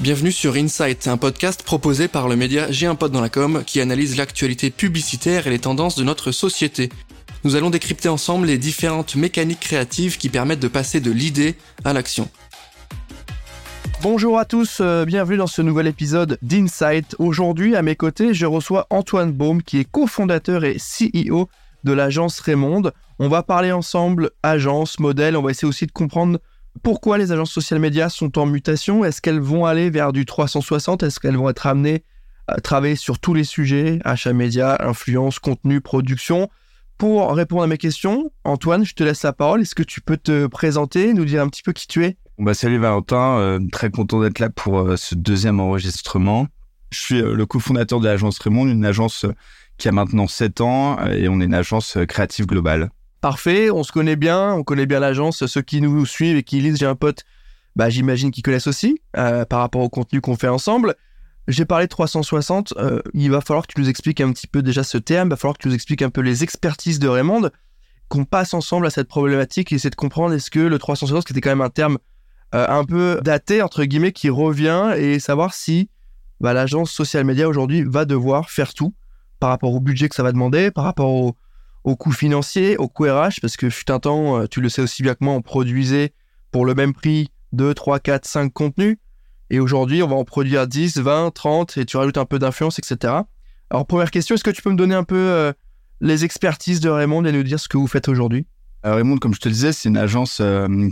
Bienvenue sur Insight, un podcast proposé par le média J'ai un dans la com qui analyse l'actualité publicitaire et les tendances de notre société. Nous allons décrypter ensemble les différentes mécaniques créatives qui permettent de passer de l'idée à l'action. Bonjour à tous, euh, bienvenue dans ce nouvel épisode d'Insight. Aujourd'hui, à mes côtés, je reçois Antoine Baume qui est cofondateur et CEO de l'agence Raymond. On va parler ensemble agence, modèle, on va essayer aussi de comprendre pourquoi les agences social médias sont en mutation? Est-ce qu'elles vont aller vers du 360 Est-ce qu'elles vont être amenées à travailler sur tous les sujets, achat média, influence, contenu, production? Pour répondre à mes questions, Antoine, je te laisse la parole. Est-ce que tu peux te présenter, nous dire un petit peu qui tu es? Bah, Salut Valentin, euh, très content d'être là pour euh, ce deuxième enregistrement. Je suis euh, le cofondateur de l'agence Raymond, une agence qui a maintenant 7 ans et on est une agence créative globale. Parfait, on se connaît bien, on connaît bien l'agence. Ceux qui nous suivent et qui lisent, j'ai un pote, bah, j'imagine qu'ils connaissent aussi euh, par rapport au contenu qu'on fait ensemble. J'ai parlé de 360, euh, il va falloir que tu nous expliques un petit peu déjà ce terme, il va falloir que tu nous expliques un peu les expertises de Raymond, qu'on passe ensemble à cette problématique et essayer de comprendre est-ce que le 360, qui était quand même un terme euh, un peu daté, entre guillemets, qui revient et savoir si bah, l'agence social media aujourd'hui va devoir faire tout par rapport au budget que ça va demander, par rapport au, au coût financier, au coût RH, parce que fut un temps, euh, tu le sais aussi bien que moi, on produisait pour le même prix 2, 3, 4, 5 contenus. Et aujourd'hui, on va en produire 10, 20, 30, et tu rajoutes un peu d'influence, etc. Alors, première question, est-ce que tu peux me donner un peu euh, les expertises de Raymond et nous dire ce que vous faites aujourd'hui? Euh, Raymond, comme je te le disais, c'est une agence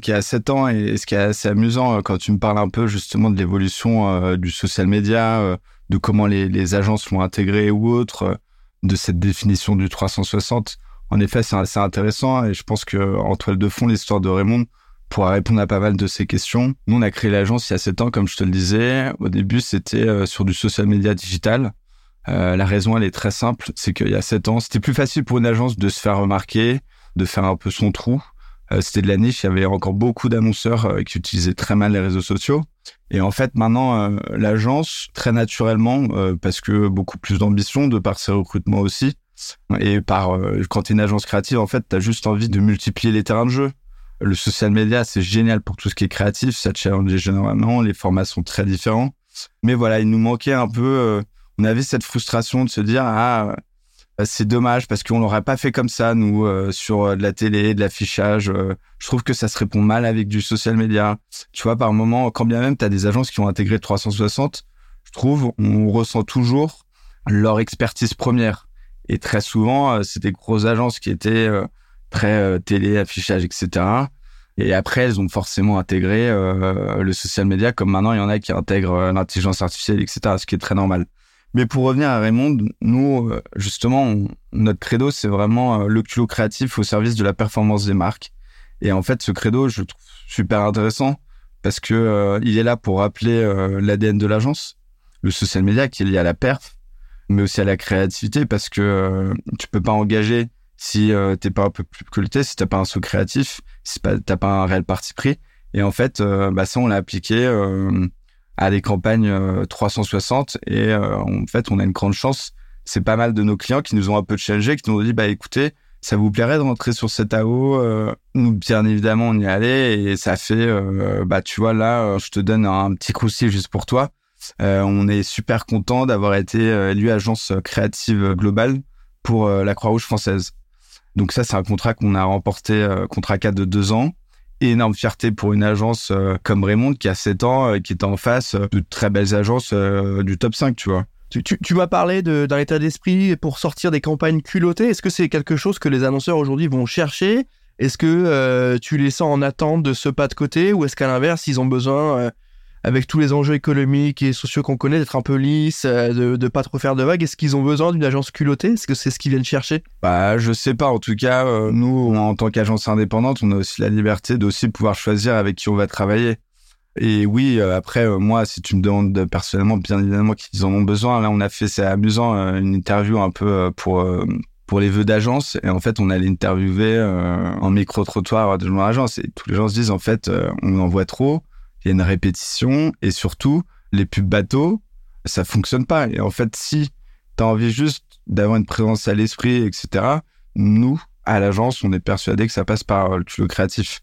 qui a 7 ans et, ce qui est assez amusant quand tu me parles un peu justement de l'évolution du social media, de comment les, agences l'ont intégré ou autre, de cette définition du 360 en effet, c'est assez intéressant et je pense que en toile de fond, l'histoire de Raymond pourra répondre à pas mal de ces questions. Nous, on a créé l'agence il y a sept ans, comme je te le disais. Au début, c'était euh, sur du social media digital. Euh, la raison, elle est très simple, c'est qu'il y a sept ans, c'était plus facile pour une agence de se faire remarquer, de faire un peu son trou. Euh, c'était de la niche, il y avait encore beaucoup d'annonceurs euh, qui utilisaient très mal les réseaux sociaux. Et en fait, maintenant, l'agence, très naturellement, parce que beaucoup plus d'ambition, de par ses recrutements aussi, et par euh, quand tu es une agence créative, en fait, tu as juste envie de multiplier les terrains de jeu. Le social media, c'est génial pour tout ce qui est créatif, ça challenge généralement, les formats sont très différents. Mais voilà, il nous manquait un peu, euh, on avait cette frustration de se dire, ah, euh, c'est dommage parce qu'on l'aurait pas fait comme ça, nous, sur de la télé, de l'affichage. je trouve que ça se répond mal avec du social media. Tu vois, par moment, quand bien même tu as des agences qui ont intégré 360, je trouve, on ressent toujours leur expertise première et très souvent, euh, c'est des grosses agences qui étaient euh, très euh, télé, affichage, etc. Et après, elles ont forcément intégré le social media, comme maintenant, il y en a qui intègrent l'intelligence artificielle, etc., ce qui est très normal. Mais pour revenir à Raymond, nous, justement, notre credo, c'est vraiment le culot créatif au service de la performance des marques. Et en fait, ce credo, je trouve super intéressant parce que il est là pour rappeler l'ADN de l'agence, le social media qui est lié à la perf, mais aussi à la créativité parce que euh, tu peux pas engager si euh, t'es pas un peu plus culté, si t'as pas un saut créatif, si t'as pas un réel parti pris. Et en fait, euh, bah ça, on l'a appliqué euh, à des campagnes 360 et en fait, on a une grande chance. C'est pas mal de nos clients qui nous ont un peu challengé, qui nous ont dit, bah écoutez, ça vous plairait de rentrer sur cet AO Nous, bien évidemment, on y allait et ça fait, bah tu vois, là, je te donne un petit croustillant juste pour toi. Euh, on est super content d'avoir été euh, élu agence créative globale pour euh, la Croix-Rouge française. Donc ça, c'est un contrat qu'on a remporté, contrat cadre de deux ans. énorme fierté pour une agence comme Raymond qui a 7 ans, qui est en face de très belles agences du top 5, tu vois. Tu, m'as parlé d'un état d'esprit pour sortir des campagnes culottées. Est-ce que c'est quelque chose que les annonceurs aujourd'hui vont chercher? Est-ce que tu les sens en attente de ce pas de côté? Ou est-ce qu'à l'inverse, ils ont besoin avec tous les enjeux économiques et sociaux qu'on connaît, d'être un peu lisse, euh, de, de pas trop faire de vagues. Est-ce qu'ils ont besoin d'une agence culottée? Est-ce que c'est ce qu'ils viennent chercher? Bah, je sais pas. En tout cas, euh, nous, en tant qu'agence indépendante, on a aussi la liberté d'aussi pouvoir choisir avec qui on va travailler. Et oui, euh, après, moi, si tu me demandes personnellement, bien évidemment qu'ils en ont besoin. Là, on a fait, c'est amusant, une interview un peu pour pour les vœux d'agence. Et en fait, on allait interviewer en micro-trottoir de notre agence. Et tous les gens se disent, en fait, on en voit trop il y a une répétition et surtout, les pubs bateaux, ça fonctionne pas. Et en fait, si tu as envie juste d'avoir une présence à l'esprit, etc., nous, à l'agence, on est persuadé que ça passe par le créatif.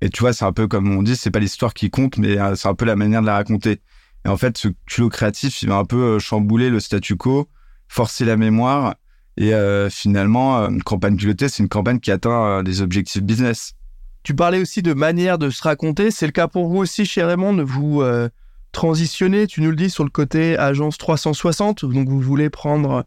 Et tu vois, c'est un peu comme on dit, c'est pas l'histoire qui compte, mais euh, c'est un peu la manière de la raconter. Et en fait, ce culot créatif, il va un peu chambouler le statu quo, forcer la mémoire. Et finalement, une campagne culottée, c'est une campagne qui atteint des objectifs business. Tu parlais aussi de manière de se raconter. C'est le cas pour vous aussi chez Raymond. Vous euh, transitionnez, tu nous le dis, sur le côté agence 360. Donc vous voulez prendre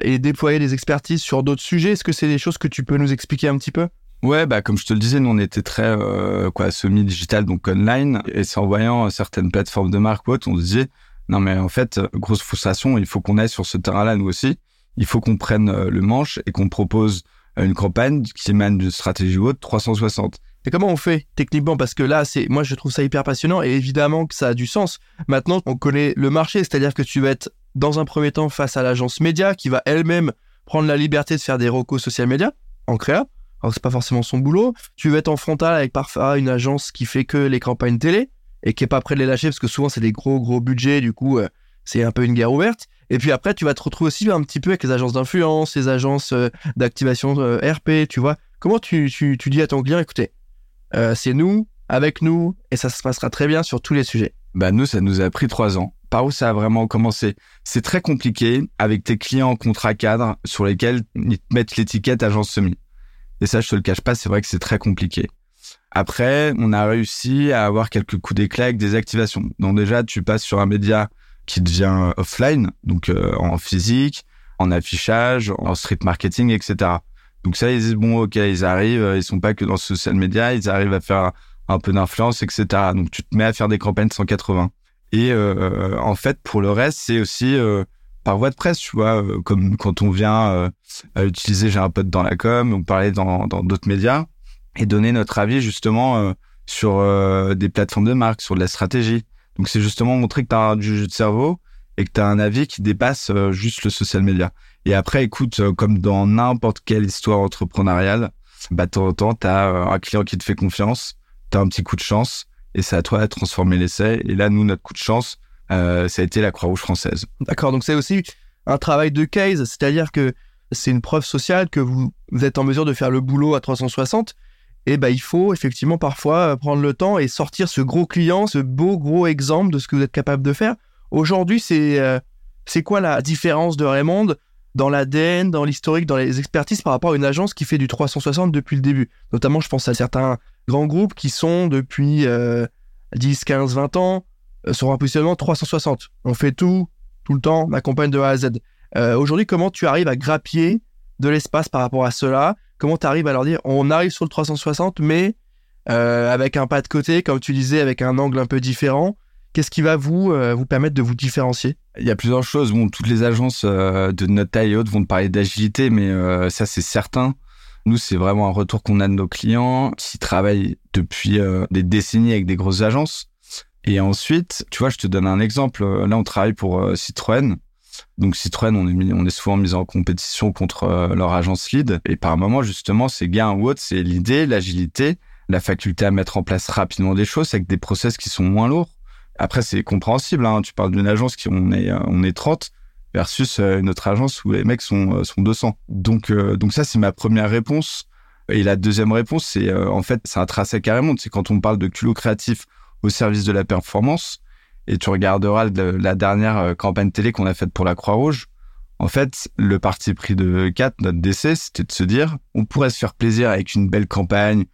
et déployer des expertises sur d'autres sujets. Est-ce que c'est des choses que tu peux nous expliquer un petit peu? Ouais, bah comme je te le disais, nous on était très euh, semi-digital donc online et c'est en voyant certaines plateformes de marque ou autres, on se disait non mais en fait grosse frustration, il faut qu'on aille sur ce terrain-là nous aussi. Il faut qu'on prenne euh, le manche et qu'on propose une campagne qui émane d'une stratégie ou autre 360. Et comment on fait techniquement? Parce que là, c'est moi je trouve ça hyper passionnant et évidemment que ça a du sens. Maintenant, on connaît le marché, c'est-à-dire que tu vas être dans un premier temps face à l'agence média qui va elle-même prendre la liberté de faire des recos social média en créa. Alors c'est pas forcément son boulot. Tu vas être en frontal avec parfois une agence qui fait que les campagnes télé et qui est pas prêt de les lâcher parce que souvent c'est des gros gros budgets. Du coup, euh, c'est un peu une guerre ouverte. Et puis après, tu vas te retrouver aussi un petit peu avec les agences d'influence, les agences euh, d'activation euh, RP. Tu vois comment tu, tu, tu dis à ton client, écoutez, euh, c'est nous, avec nous, et ça se passera très bien sur tous les sujets. Bah nous, ça nous a pris trois ans. Par où ça a vraiment commencé? C'est très compliqué avec tes clients en contrat cadre sur lesquels ils te mettent l'étiquette agence semi. Et ça, je te le cache pas, c'est vrai que c'est très compliqué. Après, on a réussi à avoir quelques coups d'éclat avec des activations. Donc déjà, tu passes sur un média qui devient offline, donc euh, en physique, en affichage, en street marketing, etc. Donc ça, ils disent, bon, ok, ils arrivent, euh, ils sont pas que dans le social media, ils arrivent à faire un peu d'influence, etc. Donc tu te mets à faire des campagnes 180. Et euh, en fait, pour le reste, c'est aussi euh, par voie de presse, tu vois, comme quand on vient utiliser, j'ai un pote dans la com, on parlait dans d'autres médias, et donner notre avis justement sur des plateformes de marque, sur de la stratégie. Donc c'est justement montrer que tu as du jeu de cerveau et que tu as un avis qui dépasse juste le social media. Et après, écoute, euh, comme dans n'importe quelle histoire entrepreneuriale, bah, de temps en temps, tu as euh, un client qui te fait confiance, tu as un petit coup de chance, et c'est à toi de transformer l'essai. Et là, nous, notre coup de chance, euh, ça a été la Croix-Rouge française. D'accord, donc c'est aussi un travail de case, c'est-à-dire que c'est une preuve sociale que vous, êtes en mesure de faire le boulot à 360. Et bah, il faut effectivement parfois prendre le temps et sortir ce gros client, ce beau gros exemple de ce que vous êtes capable de faire. Aujourd'hui, c'est c'est quoi la différence de Raymond dans l'ADN, dans l'historique, dans les expertises par rapport à une agence qui fait du 360 depuis le début? Notamment, je pense à certains grands groupes qui sont depuis 10, 15, 20 ans euh, sur un positionnement 360. On fait tout, tout le temps, on accompagne de A à Z. Euh, aujourd'hui, comment tu arrives à grappiller de l'espace par rapport à cela? Comment tu arrives à leur dire, on arrive sur le 360, mais euh, avec un pas de côté, comme tu disais, avec un angle un peu différent Qu'est-ce qui va vous, euh, vous permettre de vous différencier? Il y a plusieurs choses. Toutes les agences euh, de notre taille et autres vont te parler d'agilité, mais euh, ça, c'est certain. Nous, c'est vraiment un retour qu'on a de nos clients qui travaillent depuis des décennies avec des grosses agences. Et ensuite, tu vois, je te donne un exemple. Là, on travaille pour Citroën. Donc Citroën, on est, souvent mis en compétition contre leur agence lead. Et par moment, justement, ces gains ou autres, c'est l'idée, l'agilité, la faculté à mettre en place rapidement des choses avec des process qui sont moins lourds. Après, c'est compréhensible. Hein. Tu parles d'une agence qui on est euh, on est 30 versus euh, une autre agence où les mecs sont euh, sont 200. Donc donc ça c'est ma première réponse. Et la deuxième réponse c'est en fait c'est un tracé carrément. C'est quand on parle de culot créatif au service de la performance. Et tu regarderas la dernière campagne télé qu'on a faite pour la Croix-Rouge. En fait, le parti pris de 4, notre décès, c'était de se dire, on pourrait se faire plaisir avec une belle campagne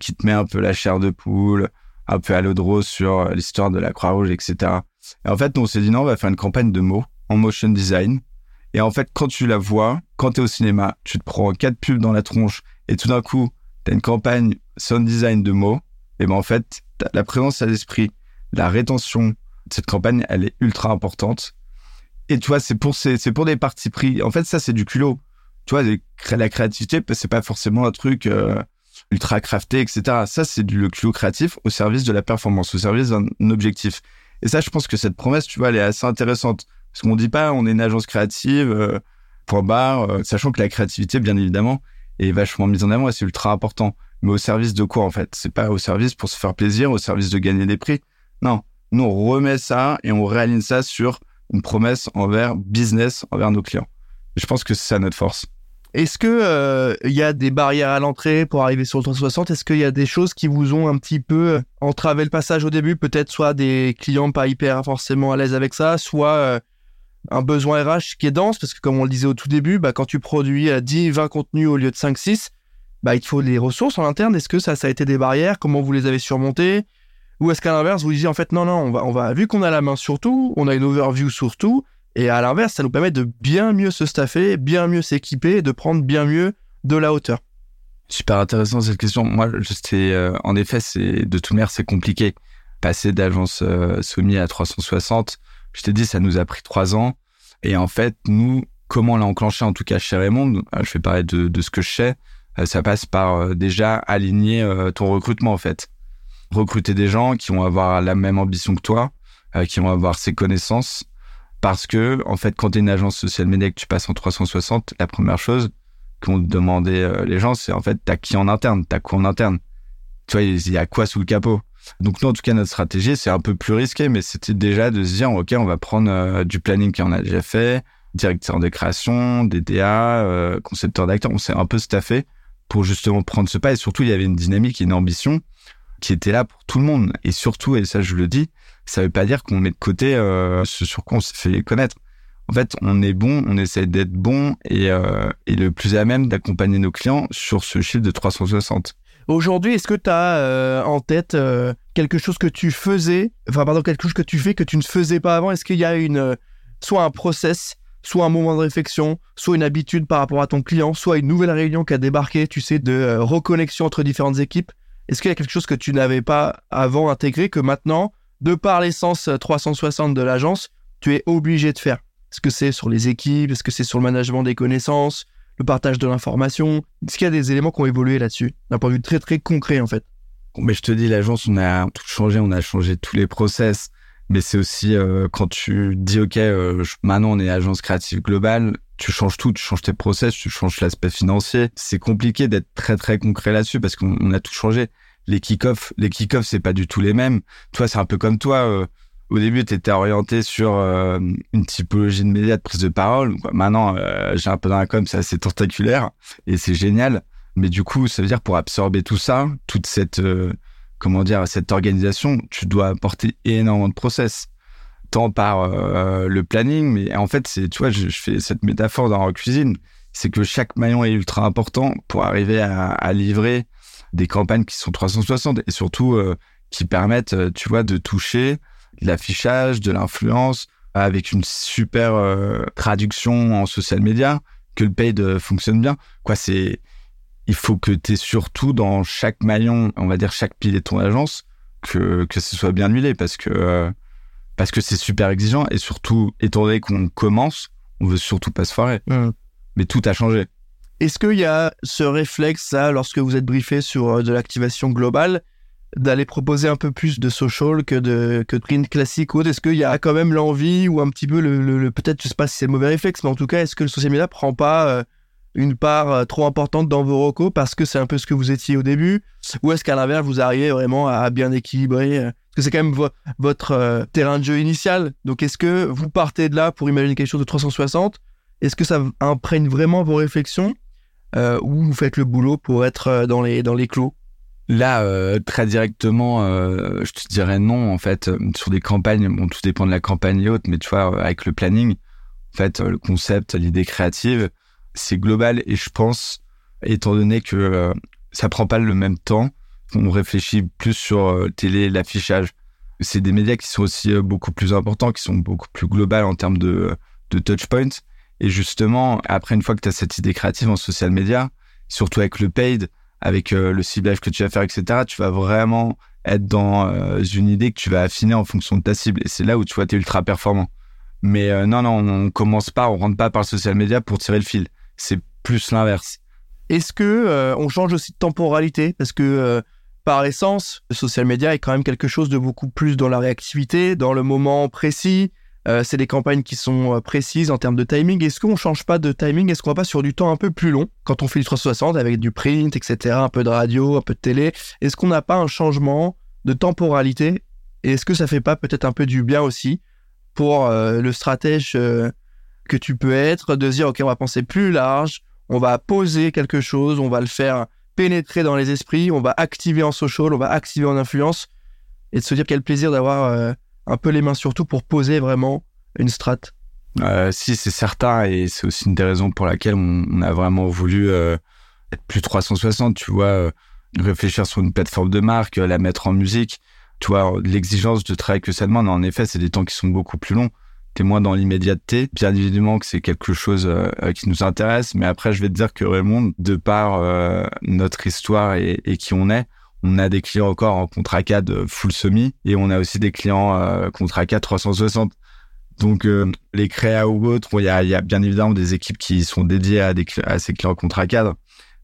qui te met un peu la chair de poule, un peu à l'eau de rose sur euh, l'histoire de la Croix-Rouge, etc. Et en fait, on s'est dit non, on va faire une campagne de mots en motion design. Et en fait, quand tu la vois, quand tu es au cinéma, tu te prends quatre pubs dans la tronche et tout d'un coup, tu as une campagne sound design de mots. Et ben en fait, la présence à l'esprit, la rétention de cette campagne, elle est ultra importante. Et tu vois, c'est pour, c'est pour des parties pris. En fait, ça, c'est du culot. Tu vois, la créativité, c'est pas forcément un truc, euh, ultra crafté, etc. Ça, c'est du culot créatif au service de la performance, au service d'un objectif. Et ça, je pense que cette promesse, tu vois, elle est assez intéressante. Parce qu'on dit pas, on est une agence créative, euh, point barre, euh, sachant que la créativité, bien évidemment, est vachement mise en avant et c'est ultra important. Mais au service de quoi, en fait? C'est pas au service pour se faire plaisir, au service de gagner des prix? Non. Nous, on remet ça et on réaligne ça sur une promesse envers business, envers nos clients. je pense que c'est ça notre force. Est-ce que euh, il y a des barrières à l'entrée pour arriver sur le 360 Est-ce qu'il y a des choses qui vous ont un petit peu entravé le passage au début? Peut-être soit des clients pas hyper forcément à l'aise avec ça, soit euh, un besoin RH qui est dense, parce que comme on le disait au tout début, bah, quand tu produis 10, 20 contenus au lieu de 5, 6, bah, il te faut des ressources en interne. Est-ce que ça, ça a été des barrières? Comment vous les avez surmontées? Ou est-ce qu'à l'inverse, vous disiez en fait, non, non, on va, on va, vu qu'on a la main sur tout, on a une overview sur tout, et à l'inverse, ça nous permet de bien mieux se staffer, bien mieux s'équiper de prendre bien mieux de la hauteur. Super intéressant cette question. Moi, c'est euh, en effet, c'est de toute manière, c'est compliqué. Passer d'agence euh, Somi à 360, je t'ai dit, ça nous a pris trois ans. Et en fait, nous, comment l'a enclenché, en tout cas chez Raymond, euh, je vais parler de, ce que je sais, euh, ça passe par déjà aligner ton recrutement, en fait. Recruter des gens qui vont avoir la même ambition que toi, qui vont avoir ces connaissances, parce que, en fait, quand tu es une agence social media que tu passes en 360, la première chose qu'ont demandé euh, les gens, c'est en fait, t'as qui en interne T'as quoi en interne Tu vois, il y a quoi sous le capot Donc, nous, en tout cas, notre stratégie, c'est un peu plus risqué, mais c'était déjà de se dire, OK, on va prendre euh, du planning qu'on a déjà fait, directeur des créations, des DA, euh, concepteur d'acteurs. On s'est un peu staffé pour justement prendre ce pas. Et surtout, il y avait une dynamique et une ambition qui était là pour tout le monde. Et surtout, et ça, je le dis, ça veut pas dire qu'on met de côté euh, ce sur quoi on s'est fait connaître. En fait, on est bon, on essaie d'être bon et, euh, le plus à même d'accompagner nos clients sur ce chiffre de 360. Aujourd'hui, est-ce que tu as euh, en tête quelque chose que tu faisais, enfin pardon, quelque chose que tu fais que tu ne faisais pas avant? Est-ce qu'il y a une soit un process, soit un moment de réflexion, soit une habitude par rapport à ton client, soit une nouvelle réunion qui a débarqué, tu sais, de reconnexion entre différentes équipes? Est-ce qu'il y a quelque chose que tu n'avais pas avant intégré que maintenant de par l'essence 360 de l'agence, tu es obligé de faire. Est-ce que c'est sur les équipes? Est-ce que c'est sur le management des connaissances? Le partage de l'information? Est-ce qu'il y a des éléments qui ont évolué là-dessus? D'un point de vue très très concret en fait. Mais je te dis, l'agence, on a tout changé, on a changé tous les process. Mais c'est aussi euh, quand tu dis, OK, euh, maintenant on est agence créative globale, tu changes tout, tu changes tes process, tu changes l'aspect financier. C'est compliqué d'être très très concret là-dessus parce qu'on a tout changé les kick-offs, les kick-offs, c'est pas du tout les mêmes. Toi, c'est un peu comme toi. Euh, au début, tu étais orienté sur euh, une typologie de médias de prise de parole. Maintenant, euh, j'ai un peu dans la com, c'est assez tentaculaire et c'est génial. Mais du coup, ça veut dire pour absorber tout ça, toute cette comment dire cette organisation, tu dois apporter énormément de process, tant par le planning, mais en fait, c'est tu vois, je, fais cette métaphore dans la cuisine, c'est que chaque maillon est ultra important pour arriver à, à livrer des campagnes qui sont 360 et surtout euh, qui permettent, euh, tu vois, de toucher de l'affichage, de l'influence avec une super euh, traduction en social media, que le paid fonctionne bien. Quoi, c'est il faut que tu es surtout dans chaque maillon, on va dire chaque pilier de ton agence, que, que ce soit bien huilé parce que parce que c'est super exigeant et surtout étant donné qu'on commence, on veut surtout pas se foirer. Mmh. Mais tout a changé. Est-ce qu'il y a ce réflexe, ça, lorsque vous êtes briefé sur euh, de l'activation globale, d'aller proposer un peu plus de social que de, que de print classique ou autre? Est-ce qu'il y a quand même l'envie ou un petit peu le, peut-être, je sais pas si c'est le mauvais réflexe, mais en tout cas, est-ce que le social media prend pas euh, une part euh, trop importante dans vos recos parce que c'est un peu ce que vous étiez au début? Ou est-ce qu'à l'inverse, vous arrivez vraiment à, bien équilibrer Parce que c'est quand même votre terrain de jeu initial. Donc, est-ce que vous partez de là pour imaginer quelque chose de 360 Est-ce que ça imprègne vraiment vos réflexions? Ou vous faites le boulot pour être euh, dans les, dans les clos? Là, euh, très directement, je te dirais non. En fait, sur des campagnes, bon, tout dépend de la campagne et autres, mais tu vois, avec le planning, en fait, le concept, l'idée créative, c'est global. Et je pense, étant donné que ça prend pas le même temps, on réfléchit plus sur télé, l'affichage. C'est des médias qui sont aussi beaucoup plus importants, qui sont beaucoup plus globales en termes de, de touch points. Et justement, après, une fois que tu as cette idée créative en social media, surtout avec le paid, avec euh, le ciblage que tu vas faire, etc., tu vas vraiment être dans euh, une idée que tu vas affiner en fonction de ta cible. Et c'est là où tu vois, tu es ultra performant. Mais euh, non, non, on commence pas, on rentre pas par le social media pour tirer le fil. C'est plus l'inverse. Est-ce que on change aussi de temporalité? Parce que par essence, le social media est quand même quelque chose de beaucoup plus dans la réactivité, dans le moment précis, euh, c'est des campagnes qui sont euh, précises en termes de timing. Est-ce qu'on change pas de timing? Est-ce qu'on va pas sur du temps un peu plus long? Quand on fait du 360 avec du print, etc., un peu de radio, un peu de télé Est-ce qu'on n'a pas un changement de temporalité? Et est-ce que ça fait pas peut-être un peu du bien aussi pour euh, le stratège que tu peux être de dire ok on va penser plus large, on va poser quelque chose, on va le faire pénétrer dans les esprits, on va activer en social, on va activer en influence, et de se dire quel plaisir d'avoir un peu les mains sur tout pour poser vraiment une strat. Euh, si, c'est certain, et c'est aussi une des raisons pour laquelle on, a vraiment voulu euh, être plus 360, tu vois, euh, réfléchir sur une plateforme de marque, la mettre en musique, tu vois, l'exigence de travail que ça demande, en effet, c'est des temps qui sont beaucoup plus longs. T'es moins dans l'immédiateté. Bien évidemment que c'est quelque chose qui nous intéresse, mais après, je vais te dire que Raymond, de par notre histoire et, qui on est, on a des clients encore en contrat cadre full semi et on a aussi des clients contrat cadre 360. Donc euh, les créas ou autres, il y, a, bien évidemment des équipes qui sont dédiées à, ces clients contrat cadre.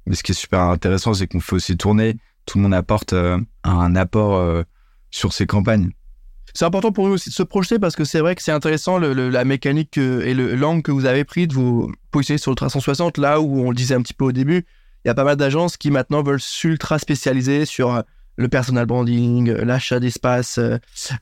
Mais ce qui est super intéressant, c'est qu'on fait aussi tourner. Tout le monde apporte euh, un apport euh, sur ces campagnes. C'est important pour nous aussi de se projeter parce que c'est vrai que c'est intéressant la mécanique et le l'angle que vous avez pris de vous positionner sur le 360 là où on le disait un petit peu au début. Il y a pas mal d'agences qui maintenant veulent s'ultra spécialiser sur le personal branding, l'achat d'espace,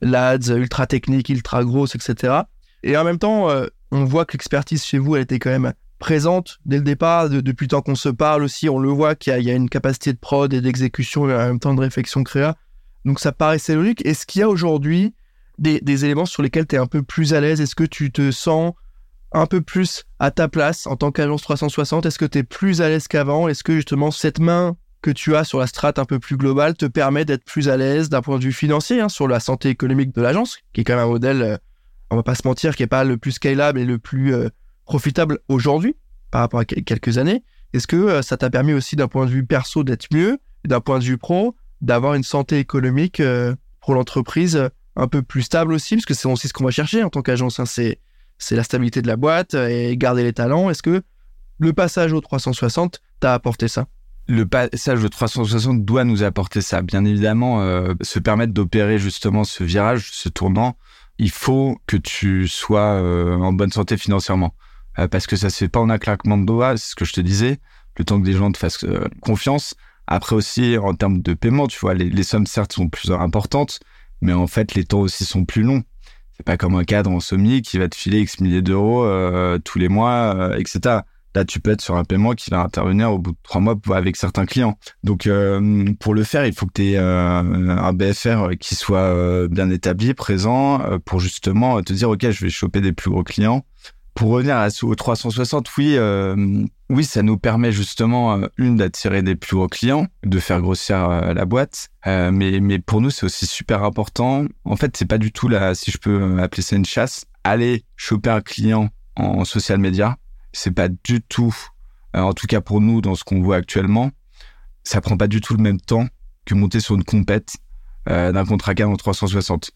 l'ADS, ultra technique, ultra grosse, etc. Et en même temps, euh, on voit que l'expertise chez vous, elle était quand même présente dès le départ. depuis le temps qu'on se parle aussi, on le voit qu'il y, a une capacité de prod et d'exécution et en même temps de réflexion créa. Donc ça paraissait logique. Est-ce qu'il y a aujourd'hui des, éléments sur lesquels tu es un peu plus à l'aise? Est-ce que tu te sens un peu plus à ta place en tant qu'agence 360 Est-ce que tu es plus à l'aise qu'avant? Est-ce que justement cette main que tu as sur la strate un peu plus globale te permet d'être plus à l'aise d'un point de vue financier hein, sur la santé économique de l'agence, qui est quand même un modèle euh, on va pas se mentir, qui est pas le plus scalable et le plus euh, profitable aujourd'hui par rapport à quelques années? Est-ce que euh, ça t'a permis aussi d'un point de vue perso d'être mieux, d'un point de vue pro, d'avoir une santé économique euh, pour l'entreprise un peu plus stable aussi, parce que c'est aussi ce qu'on va chercher en tant qu'agence, hein, c'est c'est la stabilité de la boîte et garder les talents. Est-ce que le passage au 360 t'a apporté ça? Le passage au 360 doit nous apporter ça, bien évidemment, se permettre d'opérer justement ce virage, ce tournant, il faut que tu sois euh, en bonne santé financièrement. Euh, parce que ça se fait pas en un claquement de doigts, c'est ce que je te disais, le temps que des gens te fassent euh, confiance. Après aussi, en termes de paiement, tu vois, les, sommes certes sont plus importantes, mais en fait, les temps aussi sont plus longs. C'est pas comme un cadre en SOMI qui va te filer X milliers d'euros tous les mois, etc. Là, tu peux être sur un paiement qui va intervenir au bout de trois mois avec certains clients. Donc, euh, pour le faire, il faut que tu aies euh, un BFR qui soit euh, bien établi, présent, pour justement te dire, OK, je vais choper des plus gros clients. Pour revenir à, au 360, oui, oui, ça nous permet justement, une, d'attirer des plus gros clients, de faire grossir la boîte. mais, mais pour nous, c'est aussi super important. En fait, c'est pas du tout là, si je peux appeler ça une chasse, aller choper un client en social media c'est pas du tout, euh, en tout cas pour nous, dans ce qu'on voit actuellement, ça prend pas du tout le même temps que monter sur une compète euh, d'un contrat cadre en 360.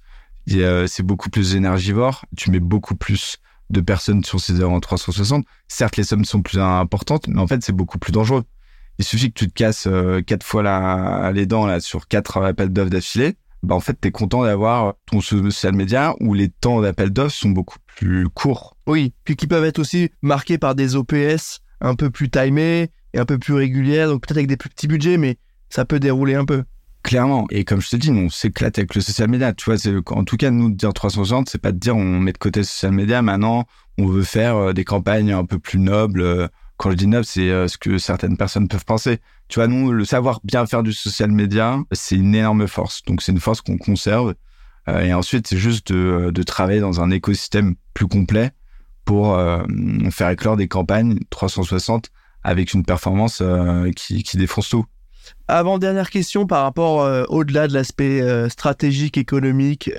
Euh, c'est beaucoup plus énergivore, tu mets beaucoup plus de personnes sur ces heures en 360. Certes, les sommes sont plus importantes, mais en fait, c'est beaucoup plus dangereux. Il suffit que tu te casses quatre fois les dents sur quatre appels d'offres d'affilée. Bah en fait, tu es content d'avoir ton social media où les temps d'appel d'offres sont beaucoup plus courts. Oui, puis qui peuvent être aussi marqués par des OPS un peu plus timés et un peu plus régulières, donc peut-être avec des plus petits budgets, mais ça peut dérouler un peu. Clairement. Et comme je te dis, on s'éclate avec le social media. Tu vois, en tout cas, nous, dire 360, c'est pas de dire on met de côté le social media. Maintenant, on veut faire euh, des campagnes un peu plus nobles. Euh, quand je dis noble, c'est euh, ce que certaines personnes peuvent penser. Tu vois, nous, le savoir bien faire du social media, c'est une énorme force. Donc, c'est une force qu'on conserve. et ensuite, c'est juste de, travailler dans un écosystème plus complet pour faire éclore des campagnes 360 avec une performance qui, défonce tout. Avant dernière question par rapport euh, au-delà de l'aspect stratégique, économique,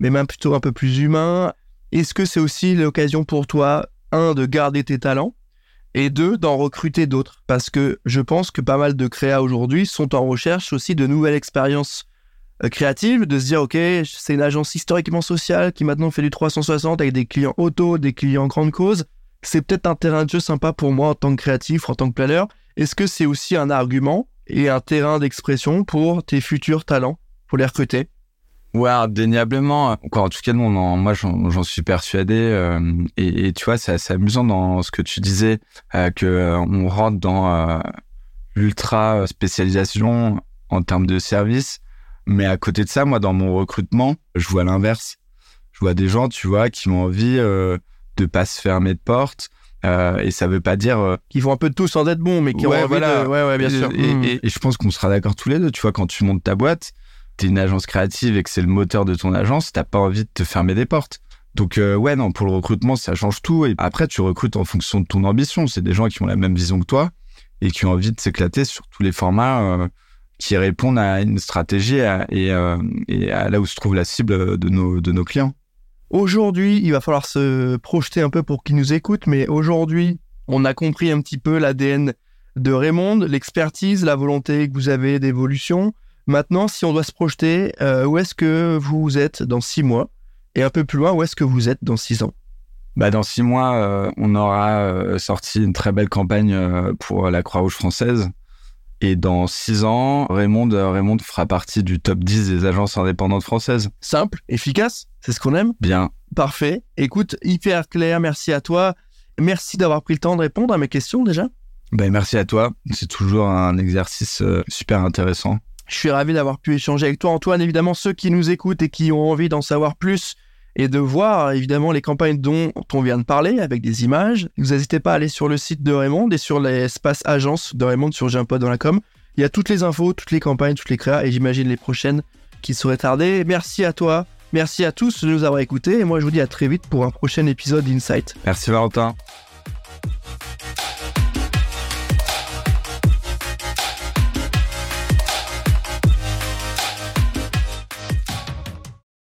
mais même plutôt un peu plus humain. Est-ce que c'est aussi l'occasion pour toi, un, de garder tes talents et deux, d'en recruter d'autres? Parce que je pense que pas mal de créas aujourd'hui sont en recherche aussi de nouvelles expériences euh, créative, de se dire, OK, c'est une agence historiquement sociale qui maintenant fait du 360 avec des clients auto, des clients grande cause. C'est peut-être un terrain de jeu sympa pour moi en tant que créatif, en tant que planeur. Est-ce que c'est aussi un argument et un terrain d'expression pour tes futurs talents, pour les recruter Ouais, indéniablement. en tout cas, moi, j'en suis persuadé. Euh, et, tu vois, c'est assez amusant dans ce que tu disais, euh, que on rentre dans l'ultra spécialisation en termes de services. Mais à côté de ça, moi, dans mon recrutement, je vois l'inverse. Je vois des gens, tu vois, qui ont envie euh, de pas se fermer de porte, Euh, et ça veut pas dire euh, Qui font un peu de tout sans être bons, mais qui Ouais, ont envie voilà. de... Ouais, ouais, bien et, sûr. et- Mm. et- et je pense qu'on sera d'accord tous les deux. Tu vois, quand tu montes ta boîte, t'es une agence créative et que c'est le moteur de ton agence, t'as pas envie de te fermer des portes. Donc euh, ouais, non, pour le recrutement, ça change tout. Et après, tu recrutes en fonction de ton ambition. C'est des gens qui ont la même vision que toi et qui ont envie de s'éclater sur tous les formats qui répondent à une stratégie à- et, et à là où se trouve la cible de nos, de nos clients. Aujourd'hui, il va falloir se projeter un peu pour qu'ils nous écoutent, mais aujourd'hui, on a compris un petit peu l'ADN de Raymond, l'expertise, la volonté que vous avez d'évolution. Maintenant, si on doit se projeter, euh, où est-ce que vous êtes dans six mois? Et un peu plus loin, où est-ce que vous êtes dans six ans? Bah, dans six mois, euh, on aura euh, sorti une très belle campagne pour la Croix-Rouge française. Et dans six ans, Raymond, euh, Raymond fera partie du top 10 des agences indépendantes françaises. Simple, efficace, c'est ce qu'on aime Bien. Parfait. Écoute, hyper clair, merci à toi. Merci d'avoir pris le temps de répondre à mes questions déjà. Ben, merci à toi. C'est toujours un exercice euh, super intéressant. Je suis ravi d'avoir pu échanger avec toi, Antoine. Évidemment, ceux qui nous écoutent et qui ont envie d'en savoir plus et de voir évidemment les campagnes dont on vient de parler avec des images, vous n'hésitez pas à aller sur le site de Raymond et sur l'espace agence de Raymond sur J'ai. Il y a toutes les infos, toutes les campagnes, toutes les créas et j'imagine les prochaines qui seraient tardées. Merci à toi, merci à tous de nous avoir écoutés et moi je vous dis à très vite pour un prochain épisode d'Insight. Merci Valentin.